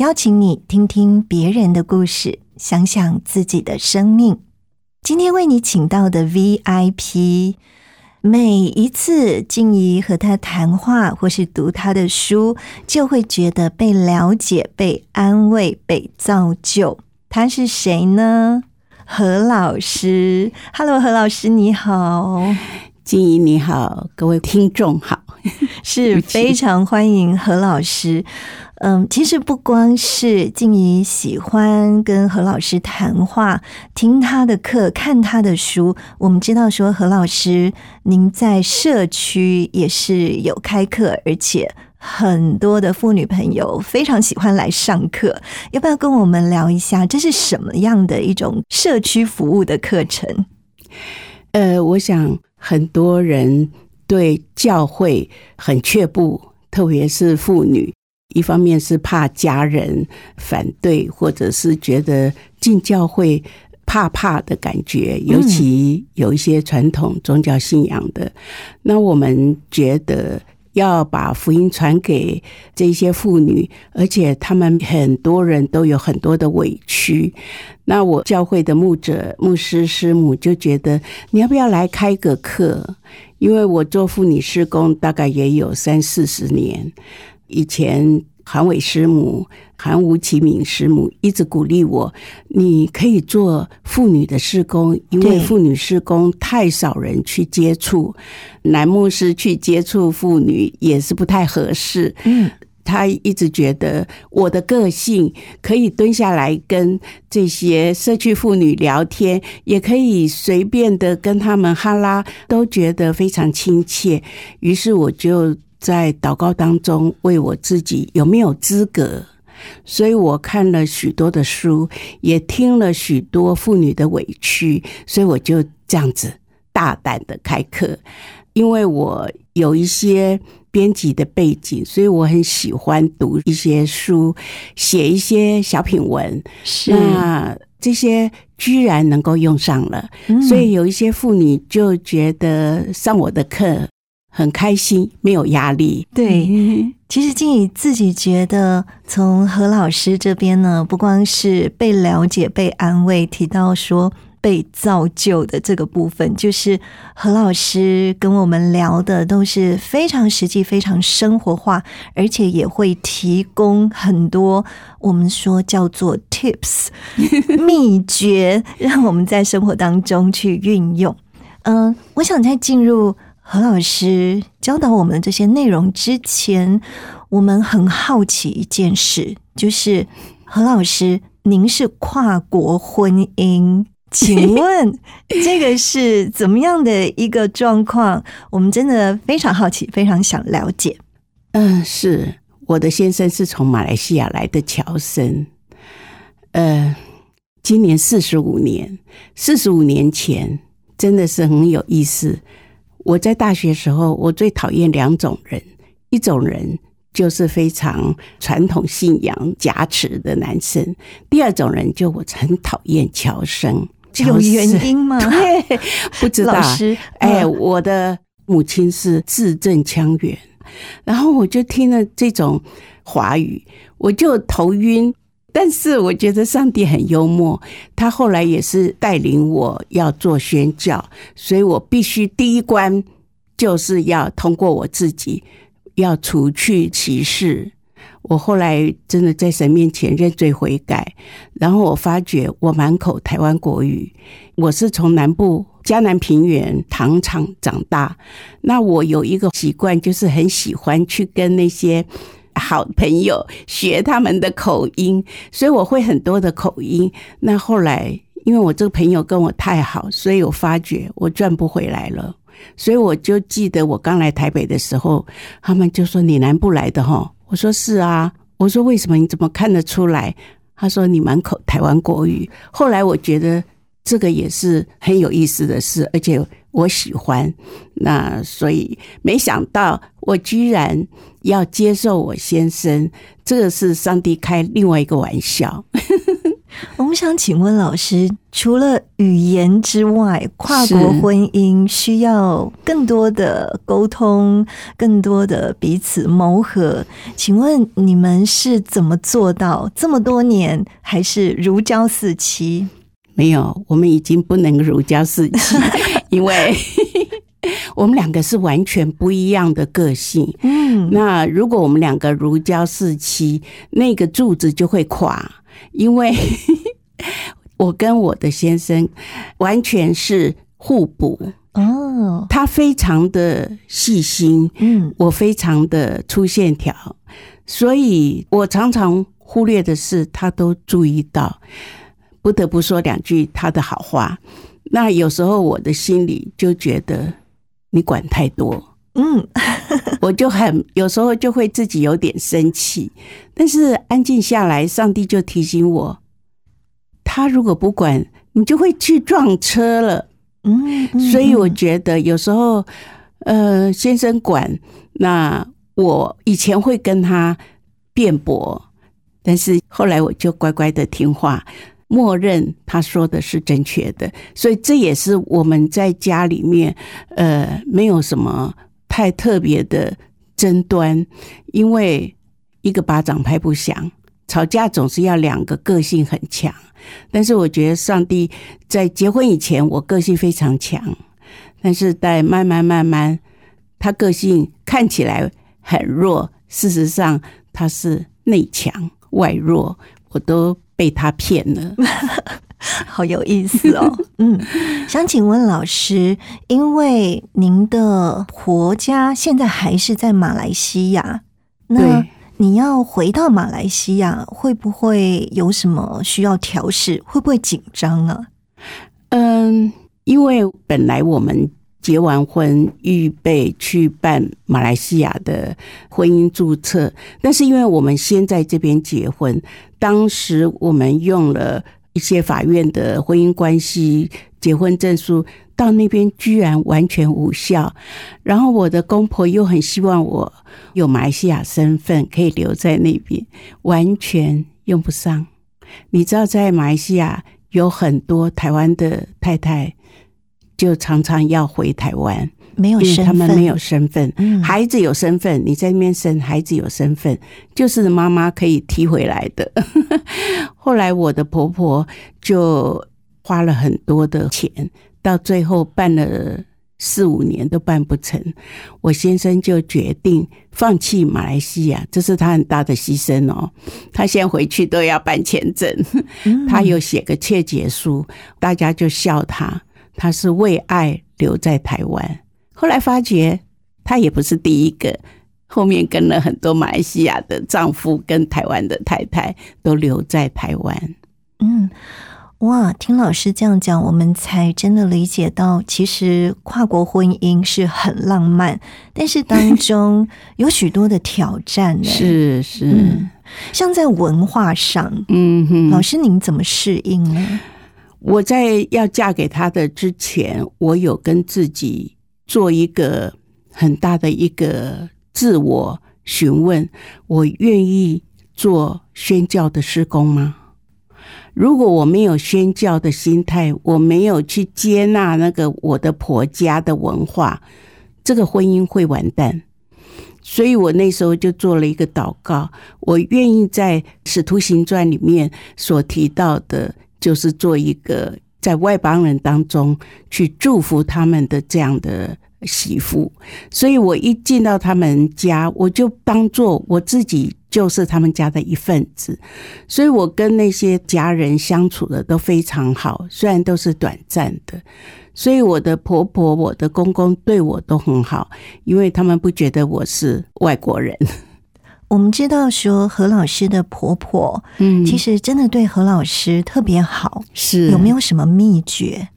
邀请你听听别人的故事，想想自己的生命。今天为你请到的 VIP，每一次静怡和他谈话或是读他的书，就会觉得被了解、被安慰、被造就。他是谁呢？何老师，Hello，何老师你好，静怡你好，各位听众好，是 非常欢迎何老师。嗯，其实不光是静怡喜欢跟何老师谈话、听他的课、看他的书，我们知道说何老师您在社区也是有开课，而且。很多的妇女朋友非常喜欢来上课，要不要跟我们聊一下？这是什么样的一种社区服务的课程？呃，我想很多人对教会很却步，特别是妇女，一方面是怕家人反对，或者是觉得进教会怕怕的感觉，尤其有一些传统宗教信仰的，那我们觉得。要把福音传给这些妇女，而且他们很多人都有很多的委屈。那我教会的牧者、牧师、师母就觉得，你要不要来开个课？因为我做妇女施工大概也有三四十年，以前。韩伟师母、韩吴启敏师母一直鼓励我，你可以做妇女的施工，因为妇女施工太少人去接触，男牧师去接触妇女也是不太合适。嗯，他一直觉得我的个性可以蹲下来跟这些社区妇女聊天，也可以随便的跟他们哈拉，都觉得非常亲切。于是我就。在祷告当中，为我自己有没有资格？所以我看了许多的书，也听了许多妇女的委屈，所以我就这样子大胆的开课。因为我有一些编辑的背景，所以我很喜欢读一些书，写一些小品文。是那这些居然能够用上了，所以有一些妇女就觉得上我的课。很开心，没有压力。对，其实静怡自己觉得，从何老师这边呢，不光是被了解、被安慰，提到说被造就的这个部分，就是何老师跟我们聊的都是非常实际、非常生活化，而且也会提供很多我们说叫做 tips 秘诀，让我们在生活当中去运用。嗯，我想在进入。何老师教导我们的这些内容之前，我们很好奇一件事，就是何老师，您是跨国婚姻，请 问这个是怎么样的一个状况？我们真的非常好奇，非常想了解。嗯，是我的先生是从马来西亚来的乔森，呃，今年四十五年，四十五年前真的是很有意思。我在大学时候，我最讨厌两种人，一种人就是非常传统信仰加持的男生，第二种人就我很讨厌乔生。有原因吗？对，不知道。老师，哎，我的母亲是字正腔圆，然后我就听了这种华语，我就头晕。但是我觉得上帝很幽默，他后来也是带领我要做宣教，所以我必须第一关就是要通过我自己，要除去歧视。我后来真的在神面前认罪悔改，然后我发觉我满口台湾国语，我是从南部嘉南平原糖厂长大，那我有一个习惯，就是很喜欢去跟那些好朋友学他们的口音，所以我会很多的口音。那后来因为我这个朋友跟我太好，所以我发觉我赚不回来了。所以我就记得我刚来台北的时候，他们就说你南部来的哈，我说是啊，我说为什么？你怎么看得出来？他说你满口台湾国语。后来我觉得这个也是很有意思的事，而且我喜欢。那所以没想到我居然要接受我先生，这个是上帝开另外一个玩笑。我们想请问老师，除了语言之外，跨国婚姻需要更多的沟通，更多的彼此磨合。请问你们是怎么做到这么多年还是如胶似漆？没有，我们已经不能如胶似漆，因为 我们两个是完全不一样的个性。嗯，那如果我们两个如胶似漆，那个柱子就会垮。因为 我跟我的先生完全是互补哦，他非常的细心，嗯，我非常的粗线条，所以我常常忽略的事，他都注意到，不得不说两句他的好话。那有时候我的心里就觉得你管太多。嗯，我就很有时候就会自己有点生气，但是安静下来，上帝就提醒我，他如果不管你，就会去撞车了。嗯，所以我觉得有时候，呃，先生管，那我以前会跟他辩驳，但是后来我就乖乖的听话，默认他说的是正确的。所以这也是我们在家里面，呃，没有什么。太特别的争端，因为一个巴掌拍不响，吵架总是要两个个性很强。但是我觉得上帝在结婚以前，我个性非常强，但是在慢慢慢慢，他个性看起来很弱，事实上他是内强外弱，我都被他骗了。好有意思哦，嗯，想请问老师，因为您的婆家现在还是在马来西亚，那你要回到马来西亚，会不会有什么需要调试？会不会紧张啊？嗯，因为本来我们结完婚，预备去办马来西亚的婚姻注册，但是因为我们先在这边结婚，当时我们用了。一些法院的婚姻关系、结婚证书到那边居然完全无效，然后我的公婆又很希望我有马来西亚身份可以留在那边，完全用不上。你知道，在马来西亚有很多台湾的太太，就常常要回台湾。没有身份，他们没有身份，孩子有身份，你在那边生孩子有身份，就是妈妈可以提回来的。后来我的婆婆就花了很多的钱，到最后办了四五年都办不成。我先生就决定放弃马来西亚，这是他很大的牺牲哦。他现在回去都要办签证，他有写个切结书，大家就笑他，他是为爱留在台湾。后来发觉，她也不是第一个，后面跟了很多马来西亚的丈夫跟台湾的太太都留在台湾。嗯，哇，听老师这样讲，我们才真的理解到，其实跨国婚姻是很浪漫，但是当中 有许多的挑战。是是，像在文化上，嗯哼，老师您怎么适应呢？我在要嫁给他的之前，我有跟自己。做一个很大的一个自我询问：我愿意做宣教的施工吗？如果我没有宣教的心态，我没有去接纳那个我的婆家的文化，这个婚姻会完蛋。所以我那时候就做了一个祷告：我愿意在《使徒行传》里面所提到的，就是做一个。在外邦人当中去祝福他们的这样的媳妇，所以我一进到他们家，我就当做我自己就是他们家的一份子，所以我跟那些家人相处的都非常好，虽然都是短暂的。所以我的婆婆、我的公公对我都很好，因为他们不觉得我是外国人。我们知道说何老师的婆婆，嗯。其实真的对何老师特别好，是。有没有什么秘诀？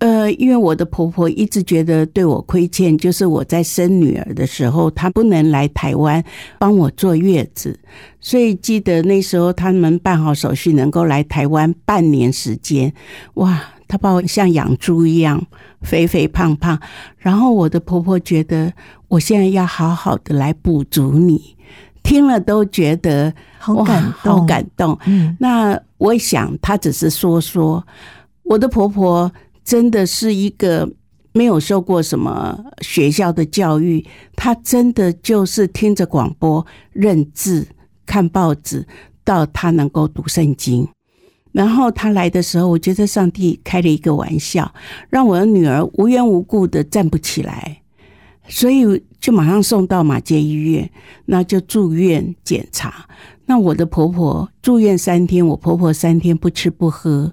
呃，因为我的婆婆一直觉得对我亏欠，就是我在生女儿的时候，她不能来台湾帮我坐月子，所以记得那时候他们办好手续，能够来台湾半年时间，哇，她把我像养猪一样肥肥胖胖，然后我的婆婆觉得我现在要好好的来补足你，听了都觉得好感动，好感动，嗯，那我想，她只是说说。我的婆婆真的是一个没有受过什么学校的教育，她真的就是听着广播、认字、看报纸，到她能够读圣经。然后她来的时候，我觉得上帝开了一个玩笑，让我的女儿无缘无故的站不起来，所以就马上送到马街医院，那就住院检查。那我的婆婆住院三天，我婆婆三天不吃不喝，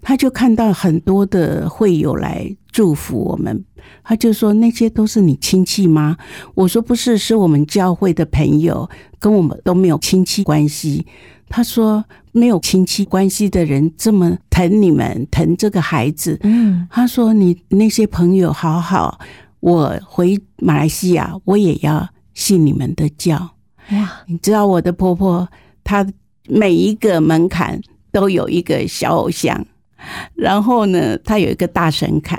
她就看到很多的会友来祝福我们，她就说那些都是你亲戚吗？我说不是，是我们教会的朋友，跟我们都没有亲戚关系。她说没有亲戚关系的人这么疼你们，疼这个孩子，嗯，她说：“你那些朋友好好，我回马来西亚，我也要信你们的教。哇，你知道我的婆婆，她每一个门槛都有一个小偶像，然后呢，她有一个大神龛。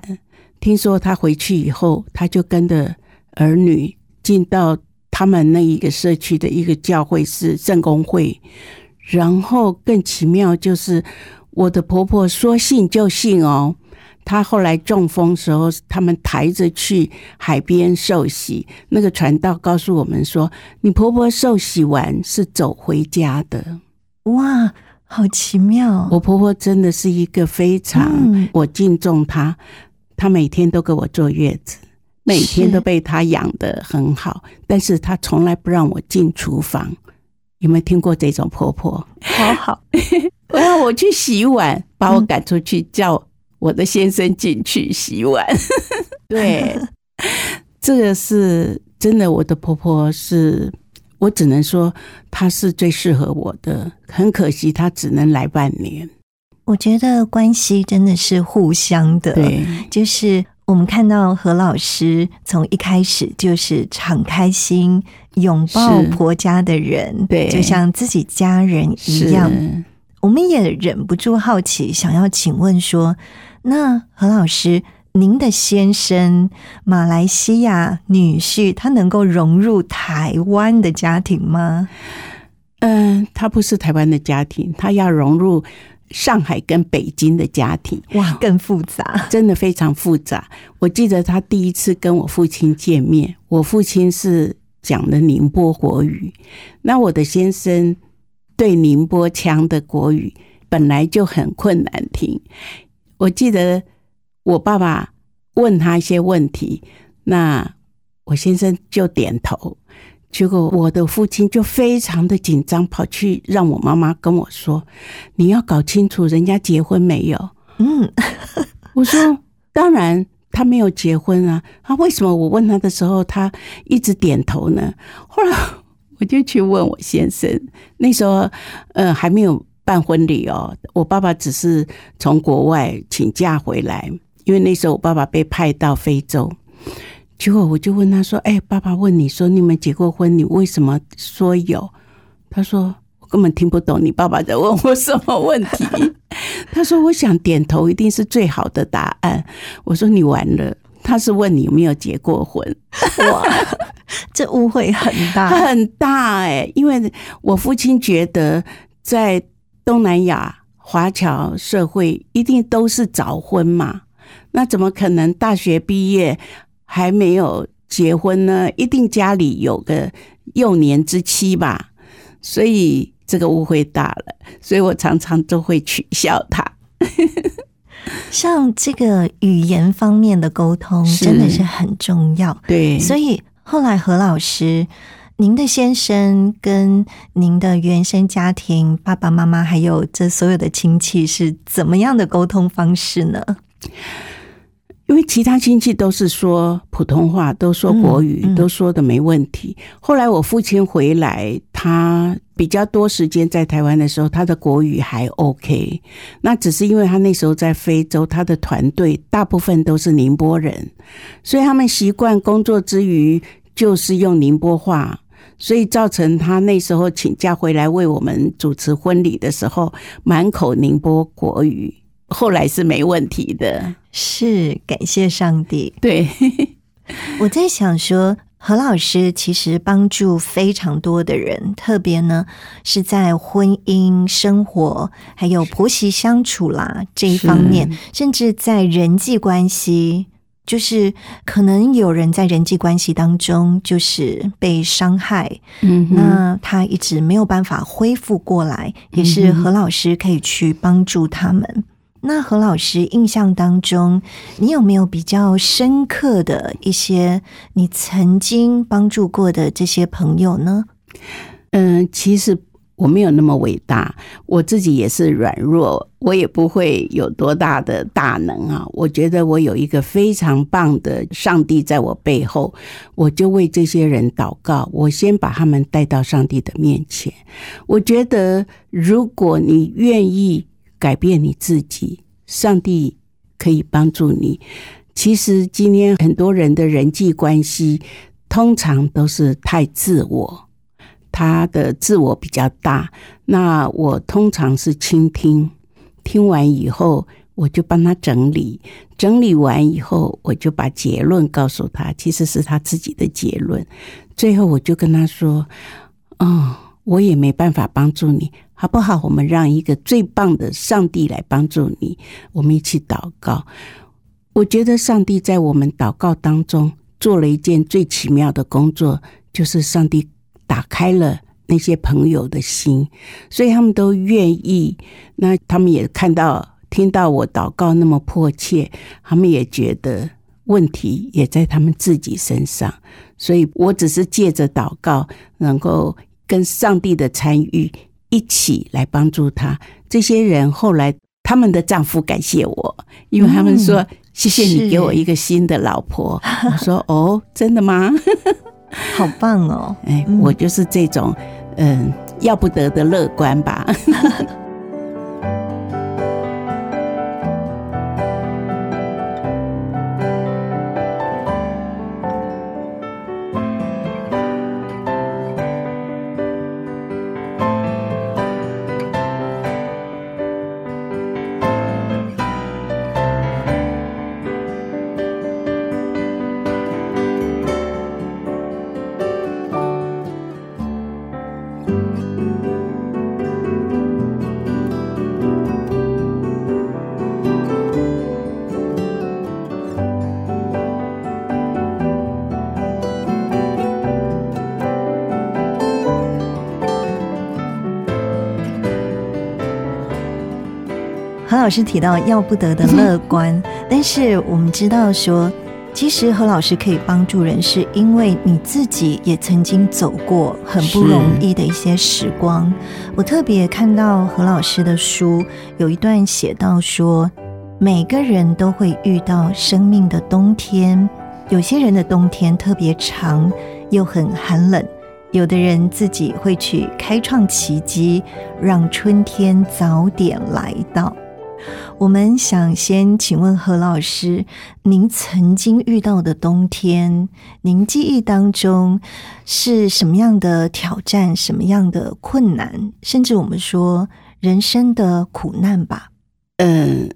听说她回去以后，她就跟着儿女进到他们那一个社区的一个教会是圣公会，然后更奇妙就是我的婆婆说信就信哦。她后来中风时候，他们抬着去海边受洗，那个传道告诉我们说，你婆婆受洗完是走回家的。哇，好奇妙！我婆婆真的是一个非常嗯我敬重她，她每天都给我坐月子，每天都被她养得很好，但是她从来不让我进厨房。有没有听过这种婆婆？好好，我要我去洗碗，把我赶出去，叫我的先生进去洗碗。对，这个是真的。我的婆婆是，我只能说她是最适合我的。很可惜，她只能来半年。我觉得关系真的是互相的，对，就是我们看到何老师从一开始就是敞开心拥抱婆家的人，对就像自己家人一样。我们也忍不住好奇，想要请问说，那何老师，您的先生马来西亚女婿，他能够融入台湾的家庭吗？嗯，他不是台湾的家庭，他要融入上海跟北京的家庭。哇，更复杂。真的非常复杂。我记得他第一次跟我父亲见面，我父亲是讲的宁波国语，那我的先生对宁波腔的国语本来就很困难听。我记得我爸爸问他一些问题，那我先生就点头。结果我的父亲就非常的紧张，跑去让我妈妈跟我说：“你要搞清楚人家结婚没有。”嗯，我说当然，他没有结婚啊。他为什么我问他的时候，他一直点头呢？后来我就去问我先生，那时候呃还没有办婚礼哦，我爸爸只是从国外请假回来，因为那时候我爸爸被派到非洲。结果我就问他说：“哎、爸爸问你说你们结过婚，你为什么说有？”他说：“我根本听不懂你爸爸在问我什么问题。”他说：“我想点头一定是最好的答案。”我说：“你完了。”他是问你有没有结过婚，哇，这误会很大。很大哎、因为我父亲觉得在东南亚华侨社会一定都是早婚嘛，那怎么可能大学毕业还没有结婚呢？一定家里有个幼年之妻吧，所以这个误会大了，所以我常常都会取笑他。像这个语言方面的沟通真的是很重要。对，所以后来何老师，您的先生跟您的原生家庭爸爸妈妈还有这所有的亲戚是怎么样的沟通方式呢？因为其他亲戚都是说普通话，都说国语，嗯嗯都说的没问题。后来我父亲回来，他比较多时间在台湾的时候，他的国语还 OK。那只是因为他那时候在非洲，他的团队大部分都是宁波人，所以他们习惯工作之余就是用宁波话。所以造成他那时候请假回来为我们主持婚礼的时候，满口宁波国语。后来是没问题的，是感谢上帝。对。我在想说，何老师其实帮助非常多的人，特别呢是在婚姻生活还有婆媳相处啦这一方面，甚至在人际关系，就是可能有人在人际关系当中就是被伤害，嗯，那他一直没有办法恢复过来，也是何老师可以去帮助他们。那何老师印象当中，你有没有比较深刻的一些你曾经帮助过的这些朋友呢？嗯，其实我没有那么伟大，我自己也是软弱，我也不会有多大的大能啊。我觉得我有一个非常棒的上帝在我背后，我就为这些人祷告，我先把他们带到上帝的面前。我觉得，如果你愿意改变你自己，上帝可以帮助你。其实今天很多人的人际关系，通常都是太自我。他的自我比较大，那我通常是倾听，听完以后我就帮他整理，整理完以后我就把结论告诉他，其实是他自己的结论。最后我就跟他说：“哦，我也没办法帮助你，好不好？我们让一个最棒的上帝来帮助你，我们一起祷告。”我觉得上帝在我们祷告当中做了一件最奇妙的工作，就是上帝。打开了那些朋友的心，所以他们都愿意。那他们也看到、听到我祷告那么迫切，他们也觉得问题也在他们自己身上。所以我只是借着祷告，能够跟上帝的参与一起来帮助他。这些人后来他们的丈夫感谢我，因为他们说：“嗯、谢谢你给我一个新的老婆。”我说：“哦，真的吗？” 好棒哦！哎，我就是这种，嗯，要不得的乐观吧。老师提到要不得的乐观，但是我们知道说，其实何老师可以帮助人，是因为你自己也曾经走过很不容易的一些时光。我特别看到何老师的书有一段写到说，每个人都会遇到生命的冬天，有些人的冬天特别长，又很寒冷。有的人自己会去开创奇迹，让春天早点来到。我们想先请问何老师，您曾经遇到的冬天，您记忆当中是什么样的挑战、什么样的困难，甚至我们说人生的苦难吧？嗯，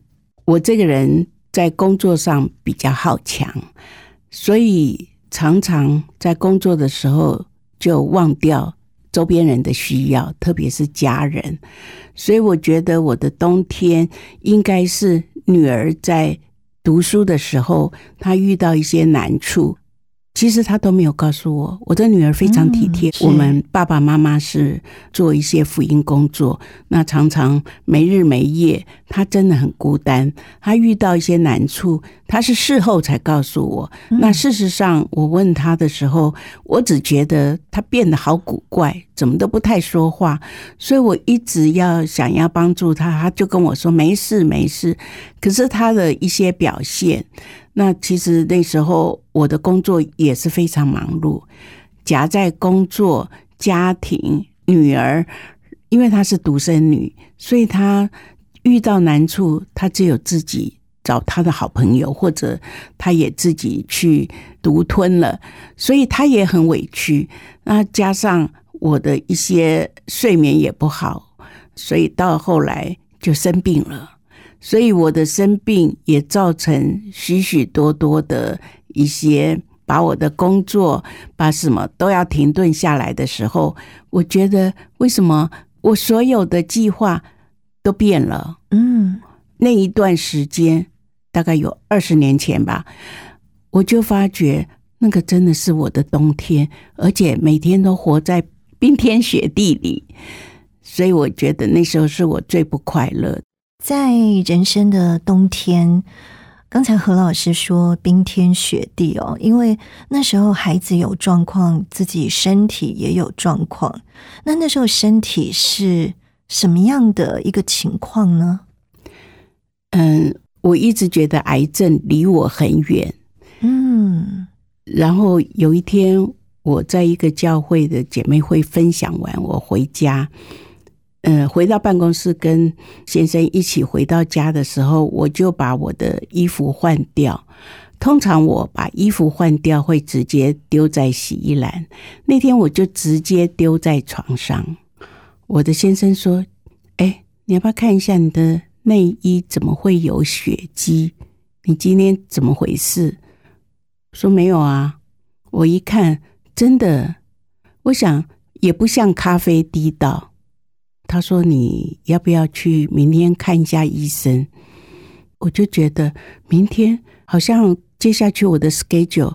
我这个人在工作上比较好强，所以常常在工作的时候就忘掉周边人的需要，特别是家人。所以我觉得我的冬天应该是女儿在读书的时候，她遇到一些难处，其实他都没有告诉我，我的女儿非常体贴。嗯我们爸爸妈妈是做一些福音工作，那常常没日没夜，她真的很孤单。她遇到一些难处，她是事后才告诉我。那事实上，我问她的时候，我只觉得她变得好古怪，怎么都不太说话。所以我一直要想要帮助她，她就跟我说没事没事。可是她的一些表现。那其实那时候我的工作也是非常忙碌，夹在工作、家庭、女儿，因为她是独生女，所以她遇到难处，她只有自己找她的好朋友，或者她也自己去独吞了，所以她也很委屈。那加上我的一些睡眠也不好，所以到后来就生病了。所以我的生病也造成许许多多的一些把我的工作把什么都要停顿下来的时候，我觉得为什么我所有的计划都变了？嗯那一段时间大概有二十年前吧，我就发觉那个真的是我的冬天，而且每天都活在冰天雪地里，所以我觉得那时候是我最不快乐。在人生的冬天，刚才何老师说冰天雪地哦，因为那时候孩子有状况，自己身体也有状况。那那时候身体是什么样的一个情况呢？嗯，我一直觉得癌症离我很远。嗯然后有一天，我在一个教会的姐妹会分享完，我回家，呃，回到办公室跟先生一起回到家的时候，我就把我的衣服换掉。通常我把衣服换掉会直接丢在洗衣篮，那天我就直接丢在床上。我的先生说：“哎，你要不要看一下你的内衣怎么会有血迹？你今天怎么回事？”说没有啊，我一看，真的，我想也不像咖啡滴到。他说：“你要不要去明天看一下医生？”我就觉得明天好像接下去我的 schedule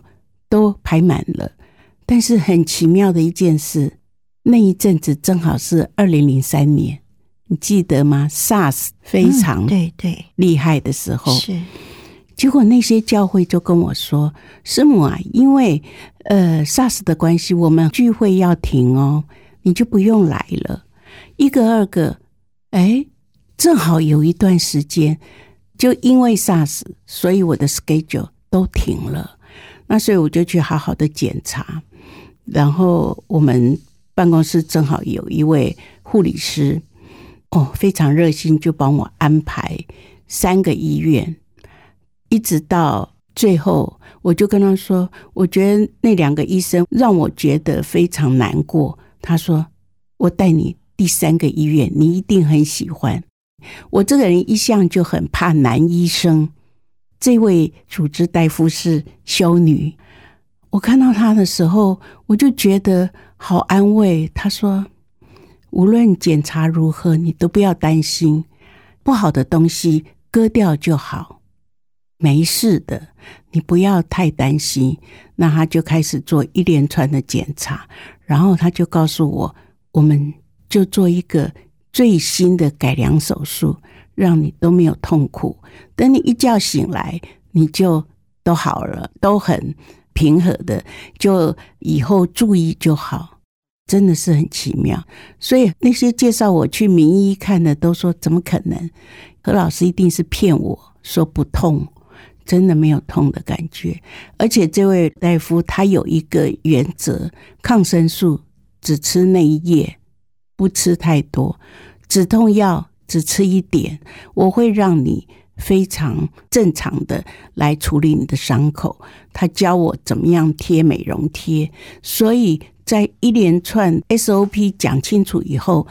都排满了，但是很奇妙的一件事，那一阵子正好是二零零三年，你记得吗？SARS 非常嗯对对厉害的时候，是结果那些教会就跟我说：“师母啊，因为呃 SARS 的关系，我们聚会要停哦，你就不用来了。”一个二个，哎，正好有一段时间，就因为 SARS，所以我的 schedule 都停了。那所以我就去好好的检查，然后我们办公室正好有一位护理师，哦，非常热心，就帮我安排三个医院。一直到最后，我就跟他说：“我觉得那两个医生让我觉得非常难过。”他说：“我带你第三个医院，你一定很喜欢。”我这个人一向就很怕男医生。这位主治大夫是修女，我看到他的时候，我就觉得好安慰。他说：“无论检查如何，你都不要担心，不好的东西割掉就好。”没事的，你不要太担心。那他就开始做一连串的检查，然后他就告诉我，我们就做一个最新的改良手术，让你都没有痛苦。等你一觉醒来，你就都好了，都很平和的，就以后注意就好。真的是很奇妙，所以那些介绍我去名医看的都说怎么可能？何老师一定是骗我说不痛。真的没有痛的感觉，而且这位大夫他有一个原则：抗生素只吃那一页，不吃太多；止痛药只吃一点。我会让你非常正常的来处理你的伤口。他教我怎么样贴美容贴，所以在一连串 SOP 讲清楚以后，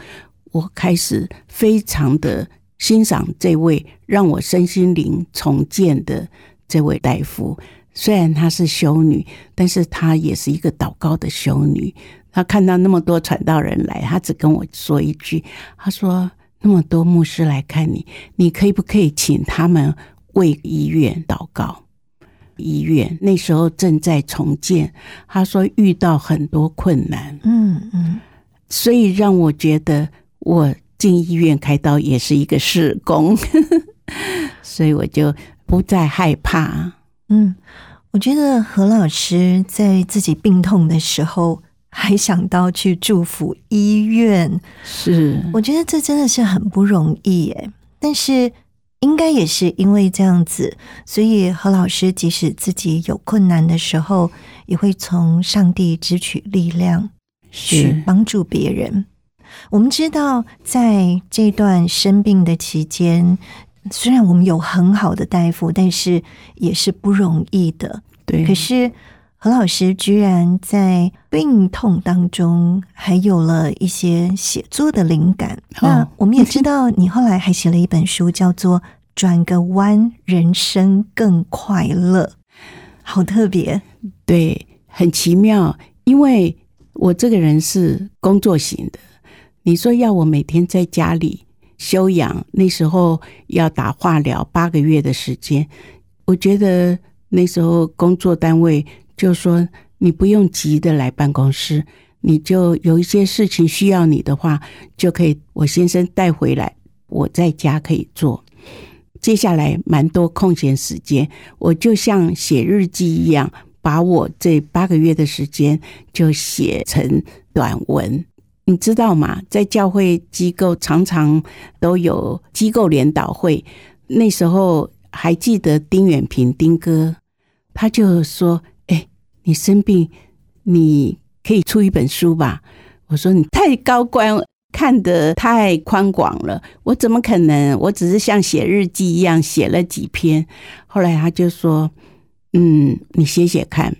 我开始非常的。欣赏这位让我身心灵重建的这位大夫，虽然她是修女，但是她也是一个祷告的修女。他看到那么多传道人来，他只跟我说一句：“他说那么多牧师来看你，你可以不可以请他们为医院祷告？”医院，那时候正在重建。他说遇到很多困难，嗯嗯，所以让我觉得我进医院开刀也是一个事工，所以我就不再害怕。嗯，我觉得何老师在自己病痛的时候，还想到去祝福医院，是我觉得这真的是很不容易耶。但是应该也是因为这样子，所以何老师即使自己有困难的时候，也会从上帝支取力量去是帮助别人。我们知道，在这段生病的期间，虽然我们有很好的大夫，但是也是不容易的。对，可是何老师居然在病痛当中还有了一些写作的灵感。哦那我们也知道，你后来还写了一本书，叫做《转个弯，人生更快乐》，好特别。对，很奇妙，因为我这个人是工作型的。你说要我每天在家里休养，那时候要打化疗八个月的时间，我觉得那时候工作单位就说你不用急的来办公室，你就有一些事情需要你的话，就可以我先生带回来，我在家可以做。接下来蛮多空闲时间，我就像写日记一样，把我这八个月的时间就写成短文。你知道吗？在教会机构常常都有机构联导会，那时候还记得丁远平丁哥，他就说：“、你生病，你可以出一本书吧？”我说：“你太高官，看得太宽广了，我怎么可能？我只是像写日记一样写了几篇。”后来他就说：“嗯，你写写看。”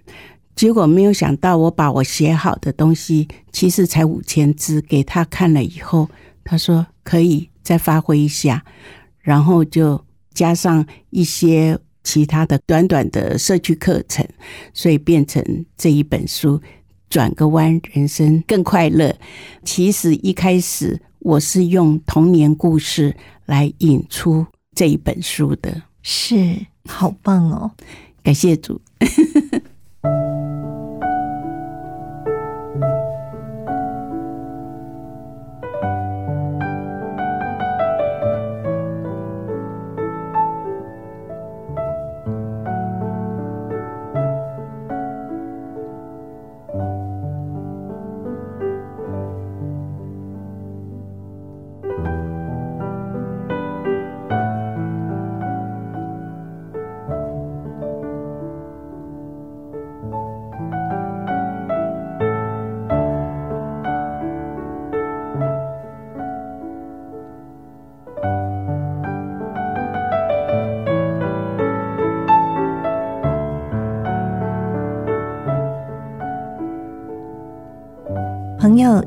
结果没有想到，我把我写好的东西，其实才五千字，给他看了以后，他说可以再发挥一下，然后就加上一些其他的短短的社区课程，所以变成这一本书。转个弯，人生更快乐。其实一开始我是用童年故事来引出这一本书的，是，好棒哦！感谢主。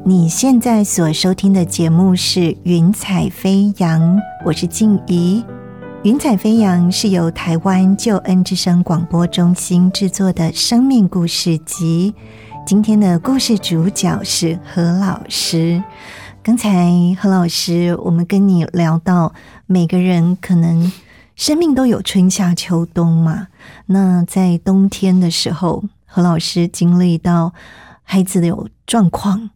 你现在所收听的节目是《云彩飞扬》，我是静怡。《云彩飞扬》是由台湾救恩之声广播中心制作的生命故事集。今天的故事主角是何老师。刚才何老师，我们跟你聊到，每个人可能生命都有春夏秋冬嘛。那在冬天的时候，何老师经历到孩子的有状况，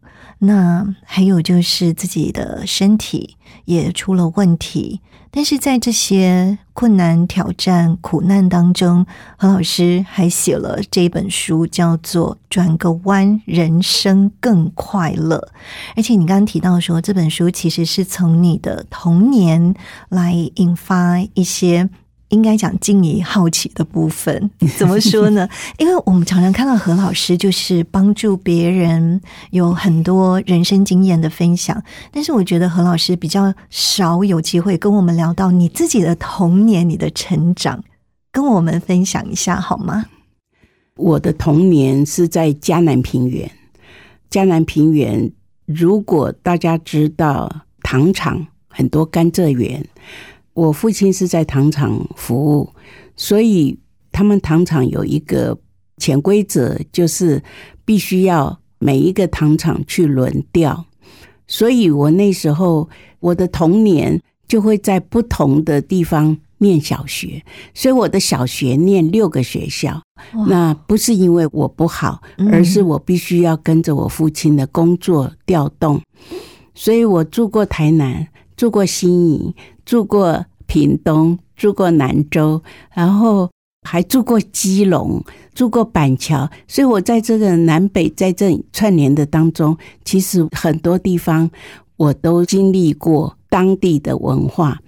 那还有就是自己的身体也出了问题。但是在这些困难、挑战、苦难当中，何老师还写了这本书，叫做《转个弯，人生更快乐》。而且你刚刚提到说，这本书其实是从你的童年来引发一些。应该讲静怡好奇的部分，怎么说呢？因为我们常常看到何老师就是帮助别人，有很多人生经验的分享。但是我觉得何老师比较少有机会跟我们聊到你自己的童年、你的成长，跟我们分享一下好吗？我的童年是在嘉南平原。嘉南平原，如果大家知道糖厂很多甘蔗园，我父亲是在糖厂服务，所以他们糖厂有一个潜规则，就是必须要每一个糖厂去轮调。所以我那时候我的童年就会在不同的地方念小学，所以我的小学念六个学校。那不是因为我不好，嗯而是我必须要跟着我父亲的工作调动。所以我住过台南，住过新营，住过屏东，住过南州，然后还住过基隆，住过板桥。所以我在这个南北在这串联的当中，其实很多地方我都经历过当地的文化。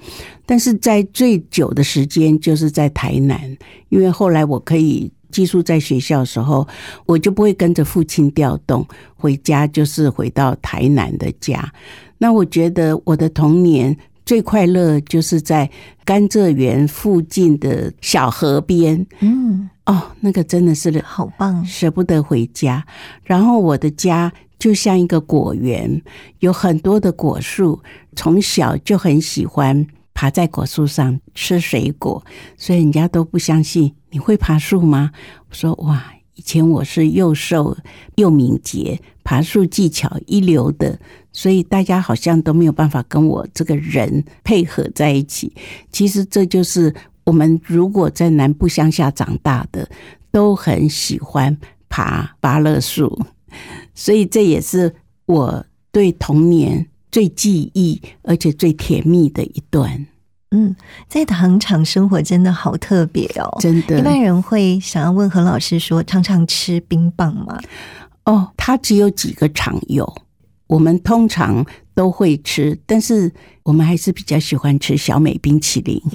但是在最久的时间就是在台南，因为后来我可以寄宿在学校的时候，我就不会跟着父亲调动回家，就是回到台南的家。那我觉得我的童年最快乐就是在甘蔗园附近的小河边嗯，哦，那个真的是好棒，舍不得回家。然后我的家就像一个果园，有很多的果树，从小就很喜欢爬在果树上吃水果，所以人家都不相信你会爬树吗？我说哇，以前我是又瘦又敏捷，爬树技巧一流的，所以大家好像都没有办法跟我这个人配合在一起。其实这就是我们如果在南部乡下长大的，都很喜欢爬芭乐树，所以这也是我对童年最记忆而且最甜蜜的一段，嗯，在糖厂生活真的好特别哦。真的。一般人会想要问何老师说，常常吃冰棒吗？哦，他只有几个厂有，我们通常都会吃，但是我们还是比较喜欢吃小美冰淇淋。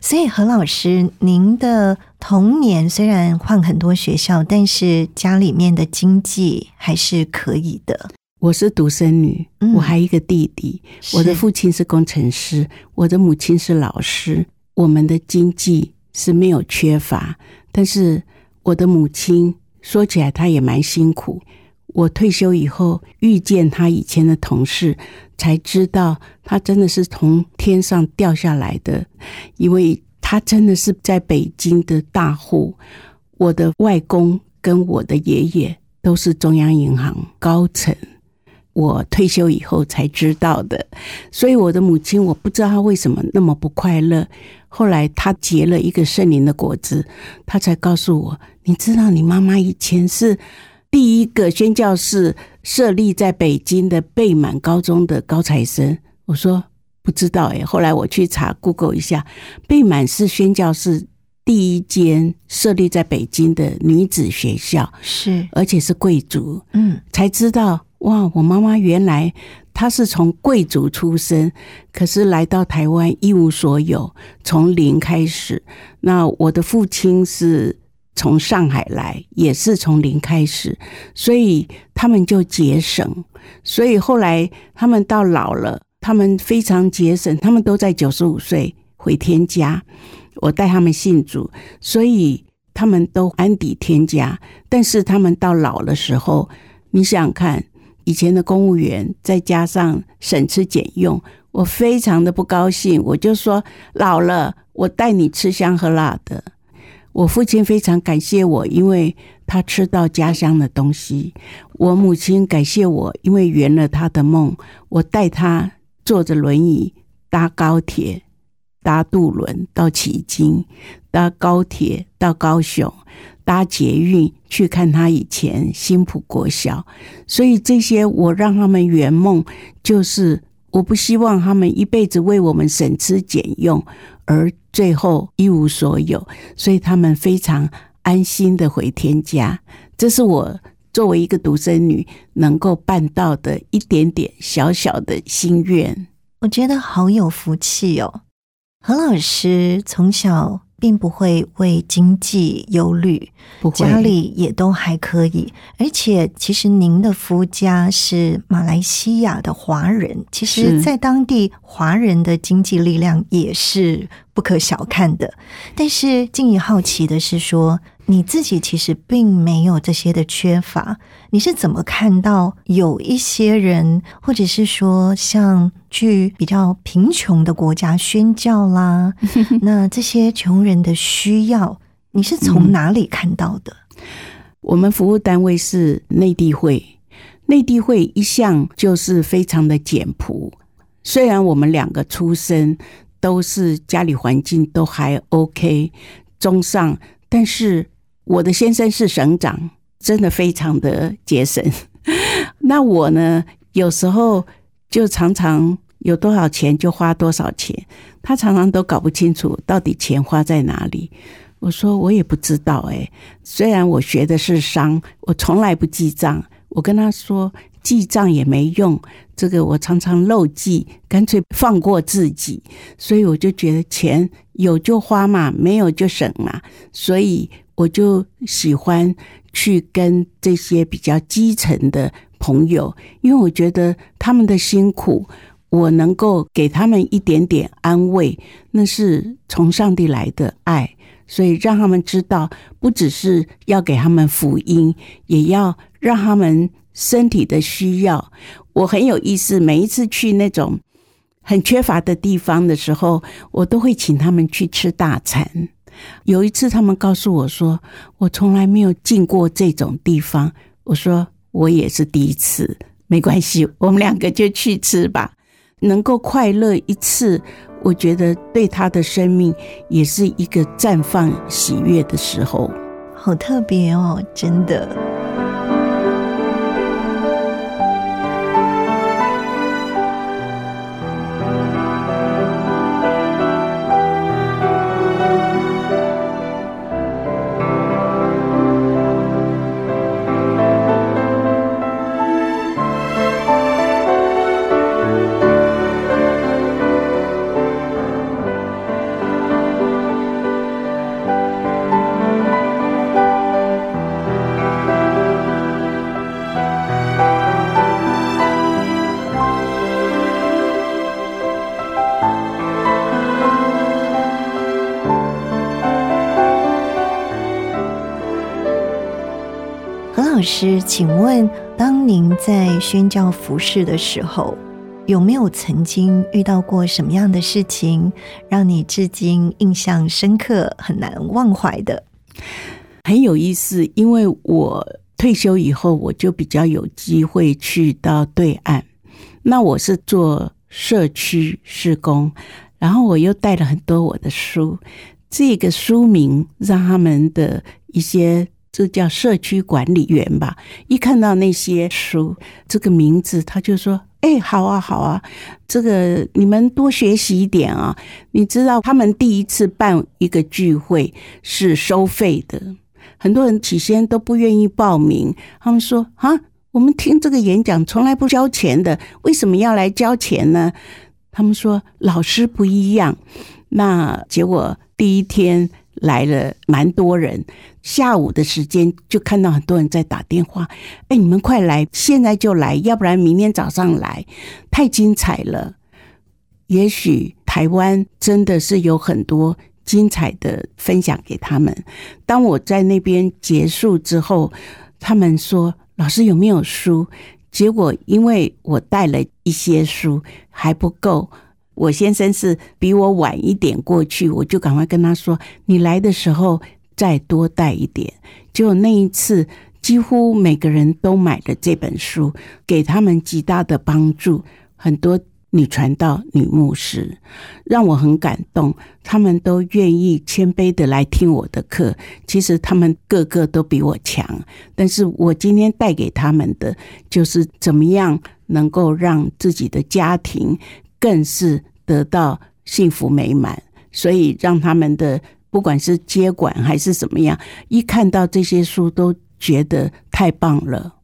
所以何老师，您的童年虽然换很多学校，但是家里面的经济还是可以的。我是独生女，嗯我还有一个弟弟。是我的父亲是工程师，我的母亲是老师。我们的经济是没有缺乏，但是我的母亲说起来，她也蛮辛苦。我退休以后遇见他以前的同事，才知道他真的是从天上掉下来的，因为他真的是在北京的大户。我的外公跟我的爷爷都是中央银行高层。我退休以后才知道的，所以我的母亲我不知道她为什么那么不快乐。后来她结了一个圣灵的果子，她才告诉我：“你知道，你妈妈以前是第一个宣教士设立在北京的贝满高中的高材生。”我说不知道哎。后来我去查 Google 一下，贝满是宣教士第一间设立在北京的女子学校，是，而且是贵族。嗯，才知道哇，我妈妈原来她是从贵族出身，可是来到台湾一无所有，从零开始。那我的父亲是从上海来，也是从零开始，所以他们就节省。所以后来他们到老了，他们非常节省，他们都在九十五岁回天家。我带他们信主，所以他们都安抵天家。但是他们到老的时候，你想想看，以前的公务员再加上省吃俭用，我非常的不高兴。我就说，老了，我带你吃香喝辣的。我父亲非常感谢我，因为他吃到家乡的东西。我母亲感谢我，因为圆了他的梦。我带他坐着轮椅搭高铁、搭渡轮到旗津，搭高铁到高雄，搭捷运去看他以前新浦国小。所以这些我让他们圆梦，就是我不希望他们一辈子为我们省吃俭用，而最后一无所有，所以他们非常安心的回天家。这是我作为一个独生女能够办到的一点点小小的心愿。我觉得好有福气哦。何老师从小并不会为经济忧虑，不会，家里也都还可以，而且其实您的夫家是马来西亚的华人，其实，在当地华人的经济力量也是不可小看的。但是，静怡好奇的是说，你自己其实并没有这些的缺乏，你是怎么看到有一些人，或者是说像去比较贫穷的国家宣教啦，那这些穷人的需要，你是从哪里看到的？我们服务单位是内地会，内地会一向就是非常的简朴。虽然我们两个出身都是家里环境都还 OK，中上，但是我的先生是省长，真的非常的节省。那我呢，有时候就常常有多少钱就花多少钱，他常常都搞不清楚到底钱花在哪里。我说我也不知道哎，虽然我学的是商，我从来不记账。我跟他说记账也没用，这个我常常漏记，干脆放过自己。所以我就觉得钱有就花嘛，没有就省嘛。所以我就喜欢去跟这些比较基层的朋友，因为我觉得他们的辛苦，我能够给他们一点点安慰，那是从上帝来的爱。所以让他们知道，不只是要给他们福音，也要让他们身体的需要。我很有意思，每一次去那种很缺乏的地方的时候，我都会请他们去吃大餐。有一次，他们告诉我说：“我从来没有进过这种地方。”我说：“我也是第一次，没关系，我们两个就去吃吧，能够快乐一次。”我觉得对他的生命也是一个绽放喜悦的时候，好特别哦，真的。师，请问，当您在宣教服饰的时候，有没有曾经遇到过什么样的事情，让你至今印象深刻、很难忘怀的？很有意思，因为我退休以后，我就比较有机会去到对岸。那我是做社区施工，然后我又带了很多我的书，这个书名让他们的一些。这叫社区管理员吧？一看到那些书，这个名字，他就说：“哎，好啊，好啊，这个你们多学习一点啊！你知道，他们第一次办一个聚会是收费的，很多人起先都不愿意报名。他们说：啊，我们听这个演讲从来不交钱的，为什么要来交钱呢？他们说老师不一样。那结果第一天。来了蛮多人，下午的时间就看到很多人在打电话。哎，你们快来，现在就来，要不然明天早上来，太精彩了。也许台湾真的是有很多精彩的分享给他们。当我在那边结束之后，他们说：“老师有没有书？”结果因为我带了一些书还不够。我先生是比我晚一点过去，我就赶快跟他说：“你来的时候再多带一点。”就那一次，几乎每个人都买了这本书，给他们极大的帮助。很多女传道、女牧师让我很感动，他们都愿意谦卑的来听我的课。其实他们个个都比我强，但是我今天带给他们的就是怎么样能够让自己的家庭。更是得到幸福美满，所以让他们的不管是接管还是怎么样，一看到这些书都觉得太棒了。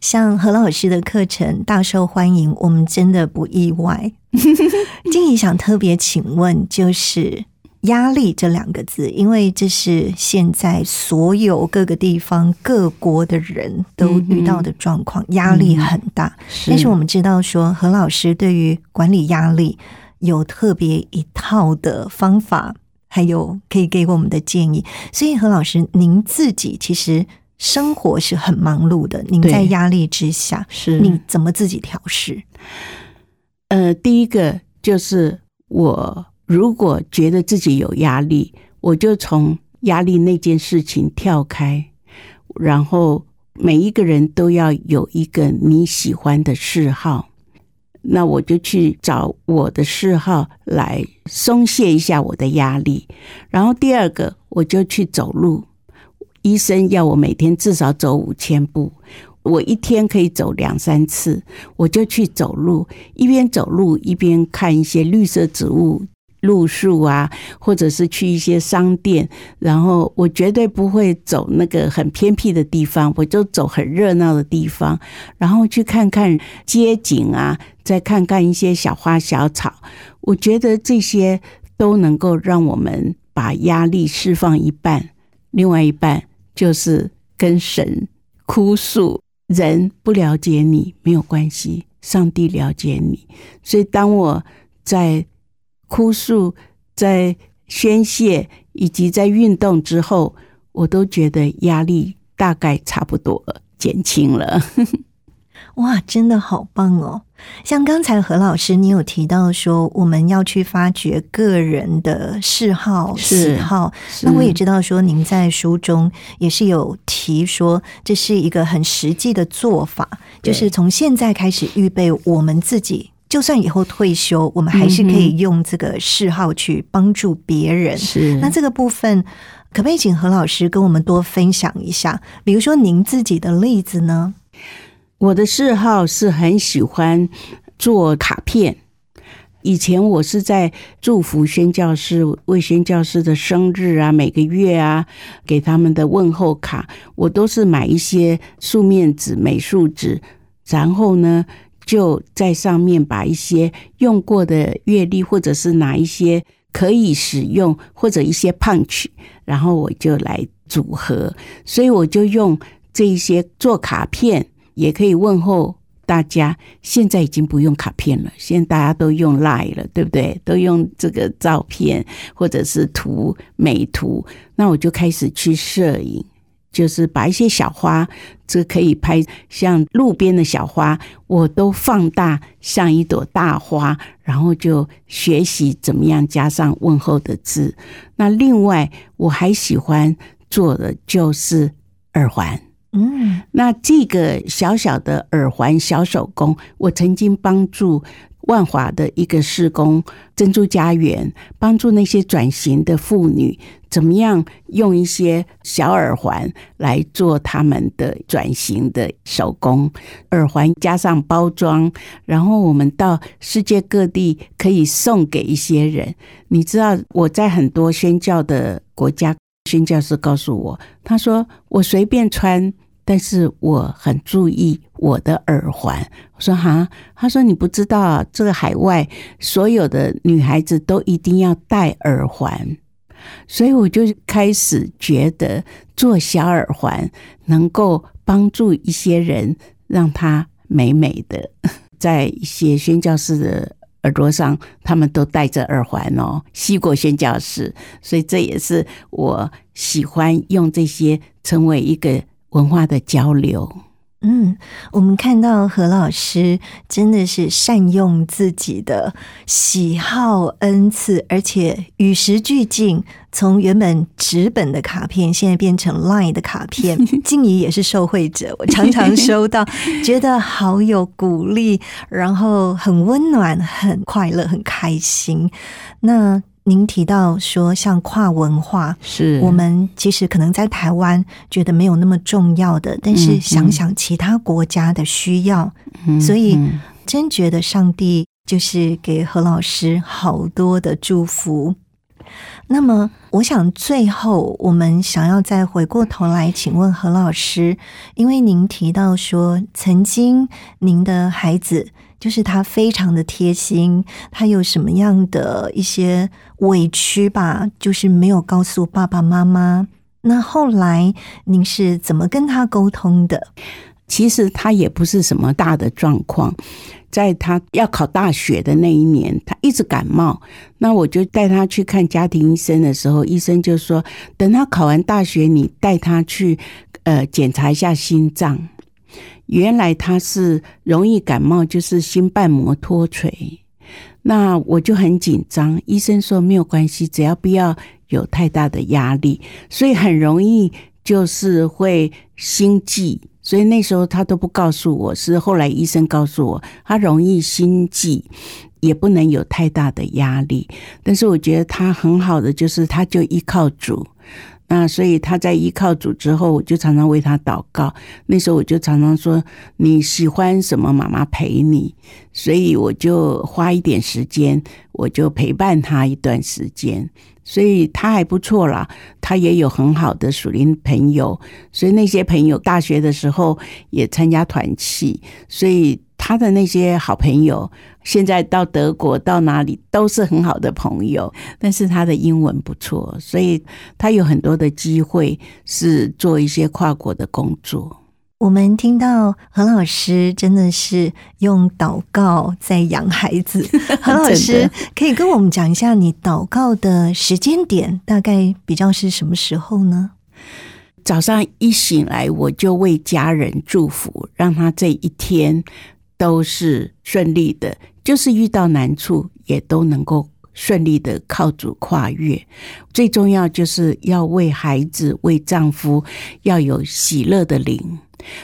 像何老师的课程大受欢迎，我们真的不意外。静怡想特别请问，就是压力这两个字，因为这是现在所有各个地方各国的人都遇到的状况，压力很大。但是我们知道说，何老师对于管理压力有特别一套的方法，还有可以给我们的建议。所以何老师，您自己其实生活是很忙碌的，您在压力之下，是你怎么自己调试？呃，第一个就是我。如果觉得自己有压力，我就从压力那件事情跳开，然后每一个人都要有一个你喜欢的嗜好。那我就去找我的嗜好来松懈一下我的压力。然后第二个，我就去走路。医生要我每天至少走五千步，我一天可以走两三次，我就去走路，一边走路一边看一些绿色植物。路树啊，或者是去一些商店，然后我绝对不会走那个很偏僻的地方，我就走很热闹的地方，然后去看看街景啊，再看看一些小花小草。我觉得这些都能够让我们把压力释放一半，另外一半就是跟神哭诉。人不了解你没有关系，上帝了解你。所以当我在哭诉，在宣泄以及在运动之后，我都觉得压力大概差不多减轻了。哇，真的好棒哦！像刚才何老师，你有提到说我们要去发掘个人的嗜好、喜好，那我也知道说您在书中也是有提说，这是一个很实际的做法，就是从现在开始预备我们自己。就算以后退休，我们还是可以用这个嗜好去帮助别人。是，那这个部分可不可以请何老师跟我们多分享一下？比如说您自己的例子呢？我的嗜好是很喜欢做卡片。以前我是在祝福宣教师、为宣教师的生日啊，每个月啊，给他们的问候卡，我都是买一些素面纸、美术纸，然后呢。就在上面把一些用过的阅历，或者是哪一些可以使用，或者一些 punch，然后我就来组合。所以我就用这一些做卡片，也可以问候大家。现在已经不用卡片了，现在大家都用 line 了，对不对？都用这个照片或者是图美图。那我就开始去摄影。就是把一些小花，这可以拍像路边的小花，我都放大像一朵大花，然后就学习怎么样加上问候的字。那另外我还喜欢做的就是耳环，嗯，那这个小小的耳环小手工，我曾经帮助。万华的一个施工珍珠家园，帮助那些转型的妇女，怎么样用一些小耳环来做他们的转型的手工耳环，加上包装，然后我们到世界各地可以送给一些人。你知道我在很多宣教的国家，宣教师告诉我，他说我随便穿。但是我很注意我的耳环。我说哈，他说你不知道，这个海外所有的女孩子都一定要戴耳环，所以我就开始觉得做小耳环能够帮助一些人，让她美美的。在一些宣教士的耳朵上，他们都戴着耳环哦，西国宣教士，所以这也是我喜欢用这些成为一个。文化的交流，嗯，我们看到何老师真的是善用自己的喜好恩赐，而且与时俱进。从原本纸本的卡片，现在变成 Line 的卡片，静怡也是受惠者，我常常收到，觉得好有鼓励，然后很温暖，很快乐，很开心。那。您提到说，像跨文化，是我们其实可能在台湾觉得没有那么重要的，但是想想其他国家的需要，所以真觉得上帝就是给何老师好多的祝福。那么，我想最后我们想要再回过头来，请问何老师，因为您提到说，曾经您的孩子。就是他非常的贴心，他有什么样的一些委屈吧？就是没有告诉爸爸妈妈。那后来您是怎么跟他沟通的？其实他也不是什么大的状况，在他要考大学的那一年，他一直感冒。那我就带他去看家庭医生的时候，医生就说：“等他考完大学，你带他去呃检查一下心脏。”原来他是容易感冒，就是心瓣膜脱垂。那我就很紧张，医生说没有关系，只要不要有太大的压力，所以很容易就是会心悸。所以那时候他都不告诉我，是后来医生告诉我，他容易心悸，也不能有太大的压力。但是我觉得他很好的就是，他就依靠主。那所以他在依靠主之后，我就常常为他祷告。那时候我就常常说：“你喜欢什么，妈妈陪你。”所以我就花一点时间，我就陪伴他一段时间。所以他还不错啦，他也有很好的属灵朋友。所以那些朋友大学的时候也参加团契，所以他的那些好朋友现在到德国到哪里都是很好的朋友。但是他的英文不错，所以他有很多的机会是做一些跨国的工作。我们听到何老师真的是用祷告在养孩子。何老师可以跟我们讲一下，你祷告的时间点大概比较是什么时候呢？早上一醒来，我就为家人祝福，让他这一天都是顺利的，就是遇到难处也都能够顺利的靠主跨越。最重要就是要为孩子、为丈夫要有喜乐的灵。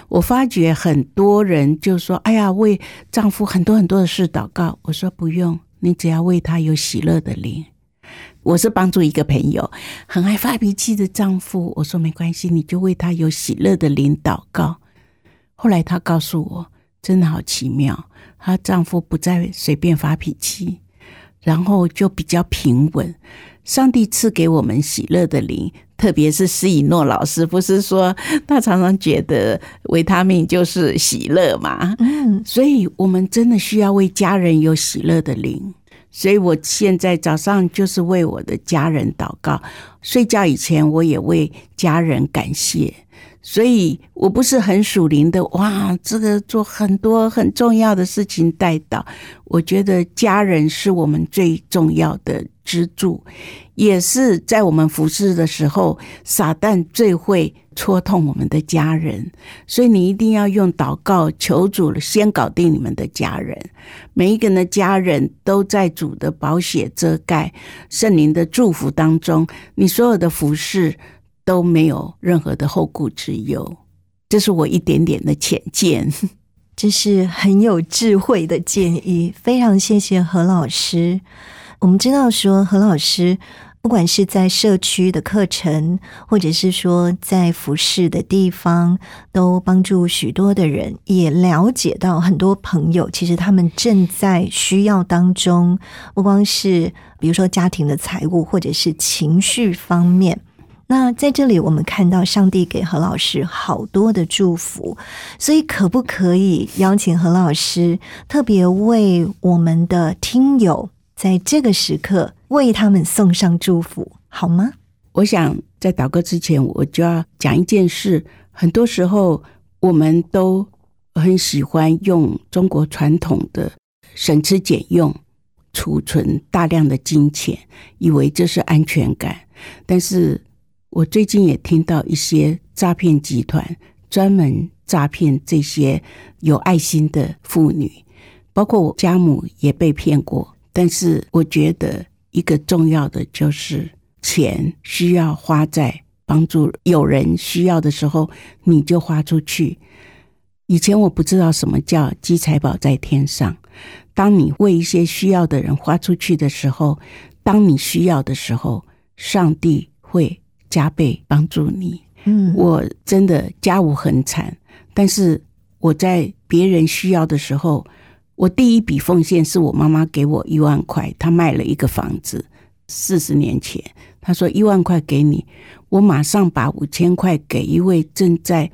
我发觉很多人就说：“哎呀，为丈夫很多很多的事祷告。”我说：“不用，你只要为他有喜乐的灵。”我是帮助一个朋友，很爱发脾气的丈夫。我说：“没关系，你就为他有喜乐的灵祷告。”后来她告诉我，真的好奇妙，她丈夫不再随便发脾气，然后就比较平稳。上帝赐给我们喜乐的灵。特别是施以诺老师，不是说他常常觉得维他命就是喜乐嘛？嗯，所以我们真的需要为家人有喜乐的灵。所以我现在早上就是为我的家人祷告，睡觉以前我也为家人感谢。所以我不是很属灵的哇，这个做很多很重要的事情带到。我觉得家人是我们最重要的支柱，也是在我们服侍的时候，撒旦最会戳痛我们的家人。所以你一定要用祷告求主先搞定你们的家人。每一个人的家人都在主的宝血遮盖、圣灵的祝福当中，你所有的服侍。都没有任何的后顾之忧，这是我一点点的浅见，这是很有智慧的建议，非常谢谢何老师。我们知道说何老师不管是在社区的课程，或者是说在服饰的地方，都帮助许多的人，也了解到很多朋友其实他们正在需要当中，不光是比如说家庭的财务，或者是情绪方面。那在这里，我们看到上帝给何老师好多的祝福，所以可不可以邀请何老师特别为我们的听友在这个时刻为他们送上祝福，好吗？我想在祷告之前，我就要讲一件事。很多时候，我们都很喜欢用中国传统的省吃俭用，储存大量的金钱，以为这是安全感，但是。我最近也听到一些诈骗集团专门诈骗这些有爱心的妇女，包括我家母也被骗过。但是我觉得一个重要的就是钱需要花在帮助有人需要的时候，你就花出去。以前我不知道什么叫积财宝在天上，当你为一些需要的人花出去的时候，当你需要的时候，上帝会。加倍帮助你。嗯，我真的家务很惨，但是我在别人需要的时候，我第一笔奉献是我妈妈给我一万块，她卖了一个房子，四十年前，她说一万块给你，我马上把五千块给一位正在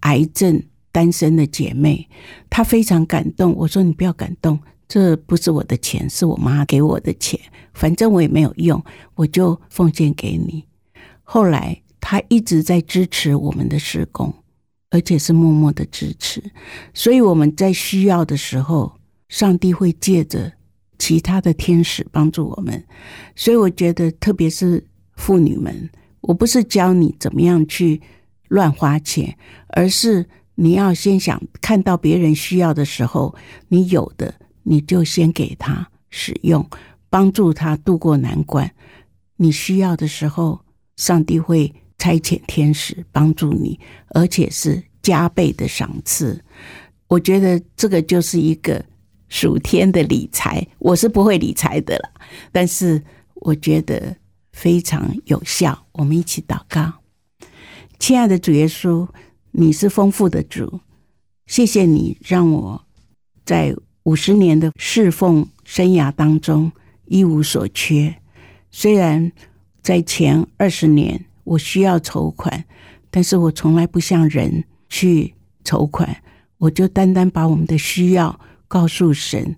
癌症单身的姐妹，她非常感动。我说你不要感动，这不是我的钱，是我妈给我的钱，反正我也没有用，我就奉献给你。后来，他一直在支持我们的施工，而且是默默的支持。所以我们在需要的时候，上帝会借着其他的天使帮助我们。所以我觉得，特别是妇女们，我不是教你怎么样去乱花钱，而是你要先想看到别人需要的时候，你有的你就先给他使用，帮助他度过难关。你需要的时候。上帝会差遣天使帮助你，而且是加倍的赏赐。我觉得这个就是一个属天的理财，我是不会理财的了，但是我觉得非常有效。我们一起祷告，亲爱的主耶稣，你是丰富的主，谢谢你让我在五十年的侍奉生涯当中一无所缺。虽然在前二十年我需要筹款，但是我从来不向人去筹款。我就单单把我们的需要告诉神，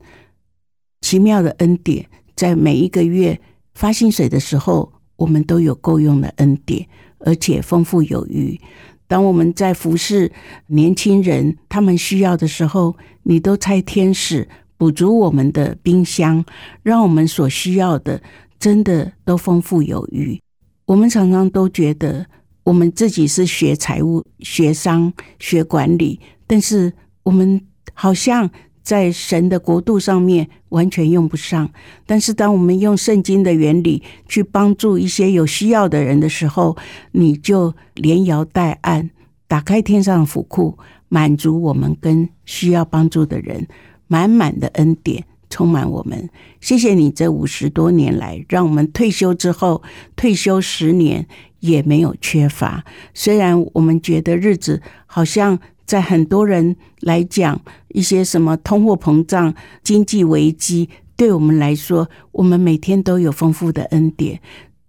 奇妙的恩典，在每一个月发薪水的时候，我们都有够用的恩典，而且丰富有余。当我们在服侍年轻人他们需要的时候，你都差天使补足我们的冰箱，让我们所需要的真的都丰富有余。我们常常都觉得我们自己是学财务、学商、学管理。但是我们好像在神的国度上面完全用不上。但是当我们用圣经的原理去帮助一些有需要的人的时候，你就连摇带按，打开天上的府库，满足我们跟需要帮助的人，满满的恩典充满我们。谢谢你这五十多年来，让我们退休之后退休十年也没有缺乏。虽然我们觉得日子好像。在很多人来讲，一些什么通货膨胀、经济危机，对我们来说，我们每天都有丰富的恩典。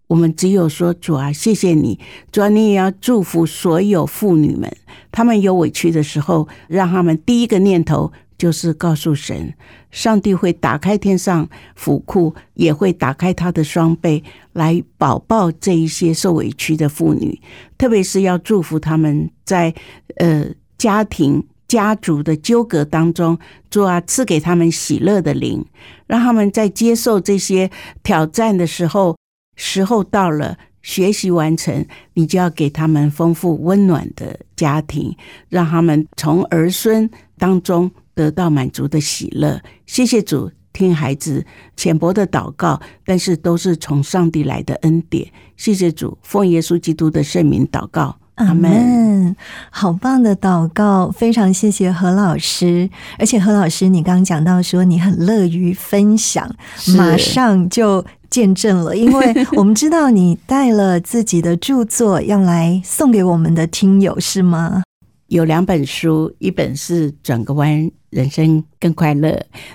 我们只有说主啊，谢谢你，主啊，你也要祝福所有妇女们，她们有委屈的时候，让他们第一个念头就是告诉神，上帝会打开天上府库，也会打开他的双臂来保抱这一些受委屈的妇女，特别是要祝福他们在呃。家庭、家族的纠葛当中，主啊，赐给他们喜乐的灵，让他们在接受这些挑战的时候，时候到了，学习完成，你就要给他们丰富温暖的家庭，让他们从儿孙当中得到满足的喜乐。谢谢主，听孩子浅薄的祷告，但是都是从上帝来的恩典。谢谢主，奉耶稣基督的圣名祷告。阿门，好棒的祷告，非常谢谢何老师。而且何老师，你刚刚讲到说你很乐于分享，马上就见证了，因为 我们知道你带了自己的著作要来送给我们的听友，是吗？有两本书，一本是《转个弯，人生更快乐》，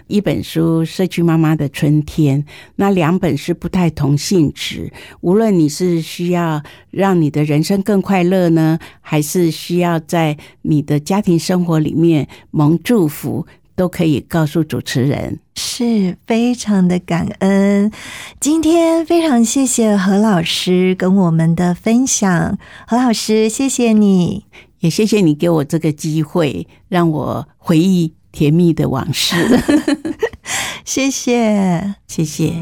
一本书《社区妈妈的春天》。那两本是不太同性质。无论你是需要让你的人生更快乐呢，还是需要在你的家庭生活里面蒙祝福，都可以告诉主持人。是非常的感恩。今天非常谢谢何老师跟我们的分享，何老师，谢谢你。也谢谢你给我这个机会，让我回忆甜蜜的往事。谢谢，谢谢。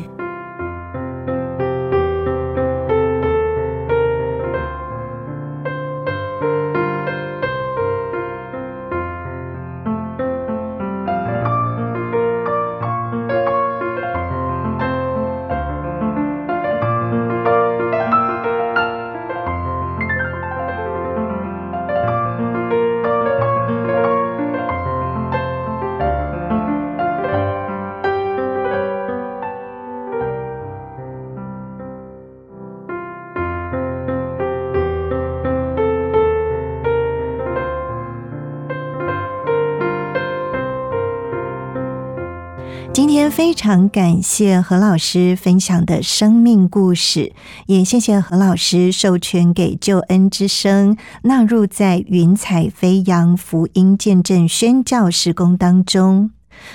常感谢何老师分享的生命故事，也谢谢何老师授权给救恩之声纳入在云彩飞扬福音见证宣教施工当中。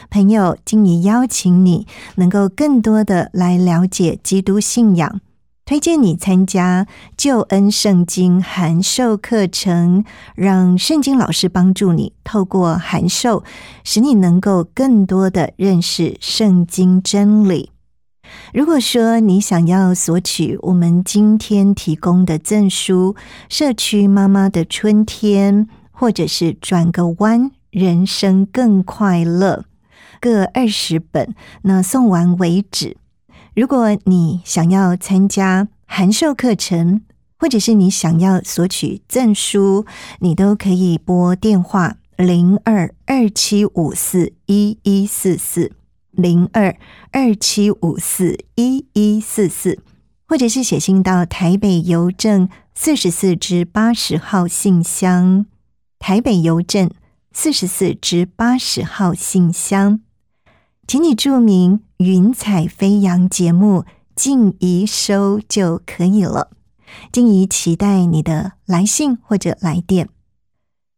朋友，今已邀请你能够更多的来了解基督信仰。推荐你参加救恩圣经函授课程，让圣经老师帮助你透过函授，使你能够更多的认识圣经真理。如果说你想要索取我们今天提供的赠书《社区妈妈的春天》，或者是《转个弯，人生更快乐》，各二十本，那送完为止。如果你想要参加函授课程，或者是你想要索取赠书，你都可以拨电话零二二七五四一一四四零二二七五四一一四四，或者是写信到台北邮政四十四至八十号信箱，台北邮政四十四至八十号信箱，请你注明“云彩飞扬”节目，静怡收就可以了。静怡期待你的来信或者来电。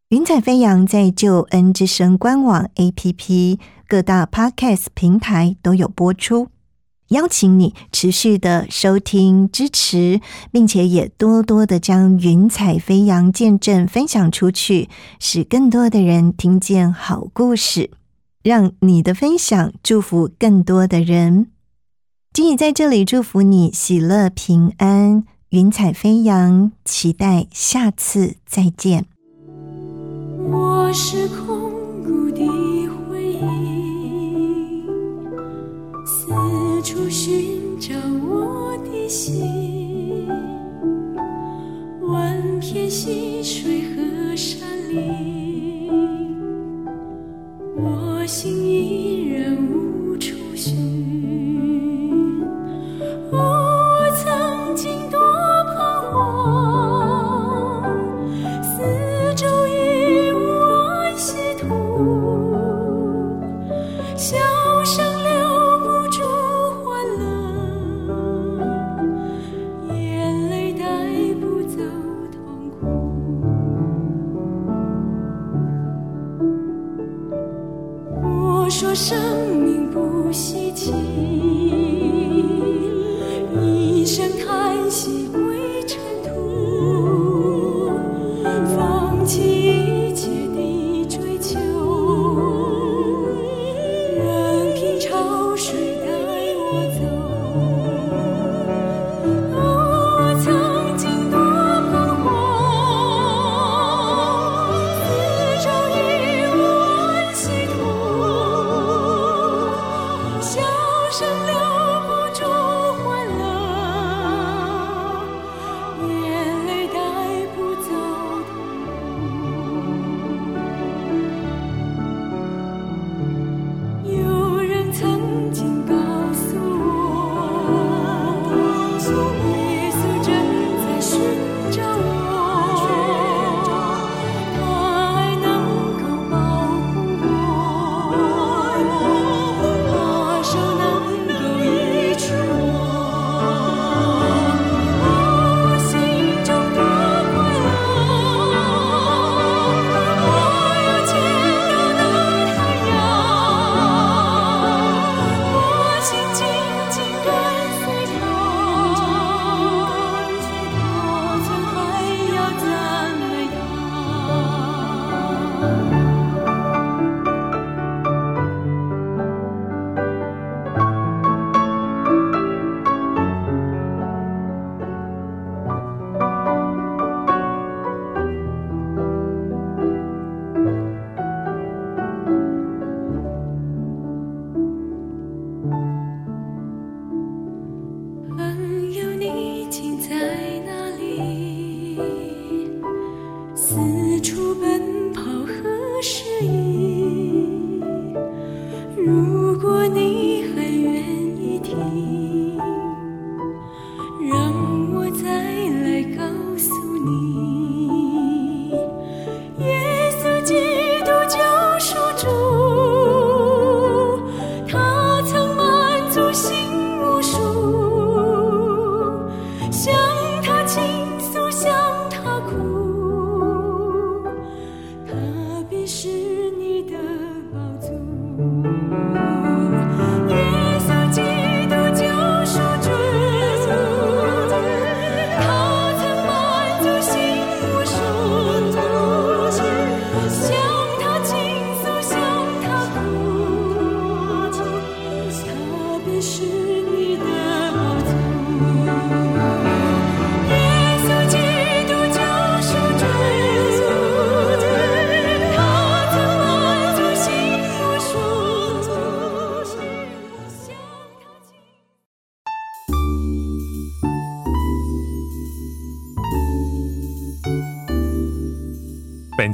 云彩飞扬在救恩之声官网、APP、各大 Podcast 平台都有播出，邀请你持续的收听、支持，并且也多多的将云彩飞扬见证分享出去，使更多的人听见好故事，让你的分享祝福更多的人。静怡在这里祝福你喜乐平安。云彩飞扬，期待下次再见。我是空谷的回忆，四处寻找我的心，万片溪水和山林，我心依然无处寻。我曾经说生命不稀奇，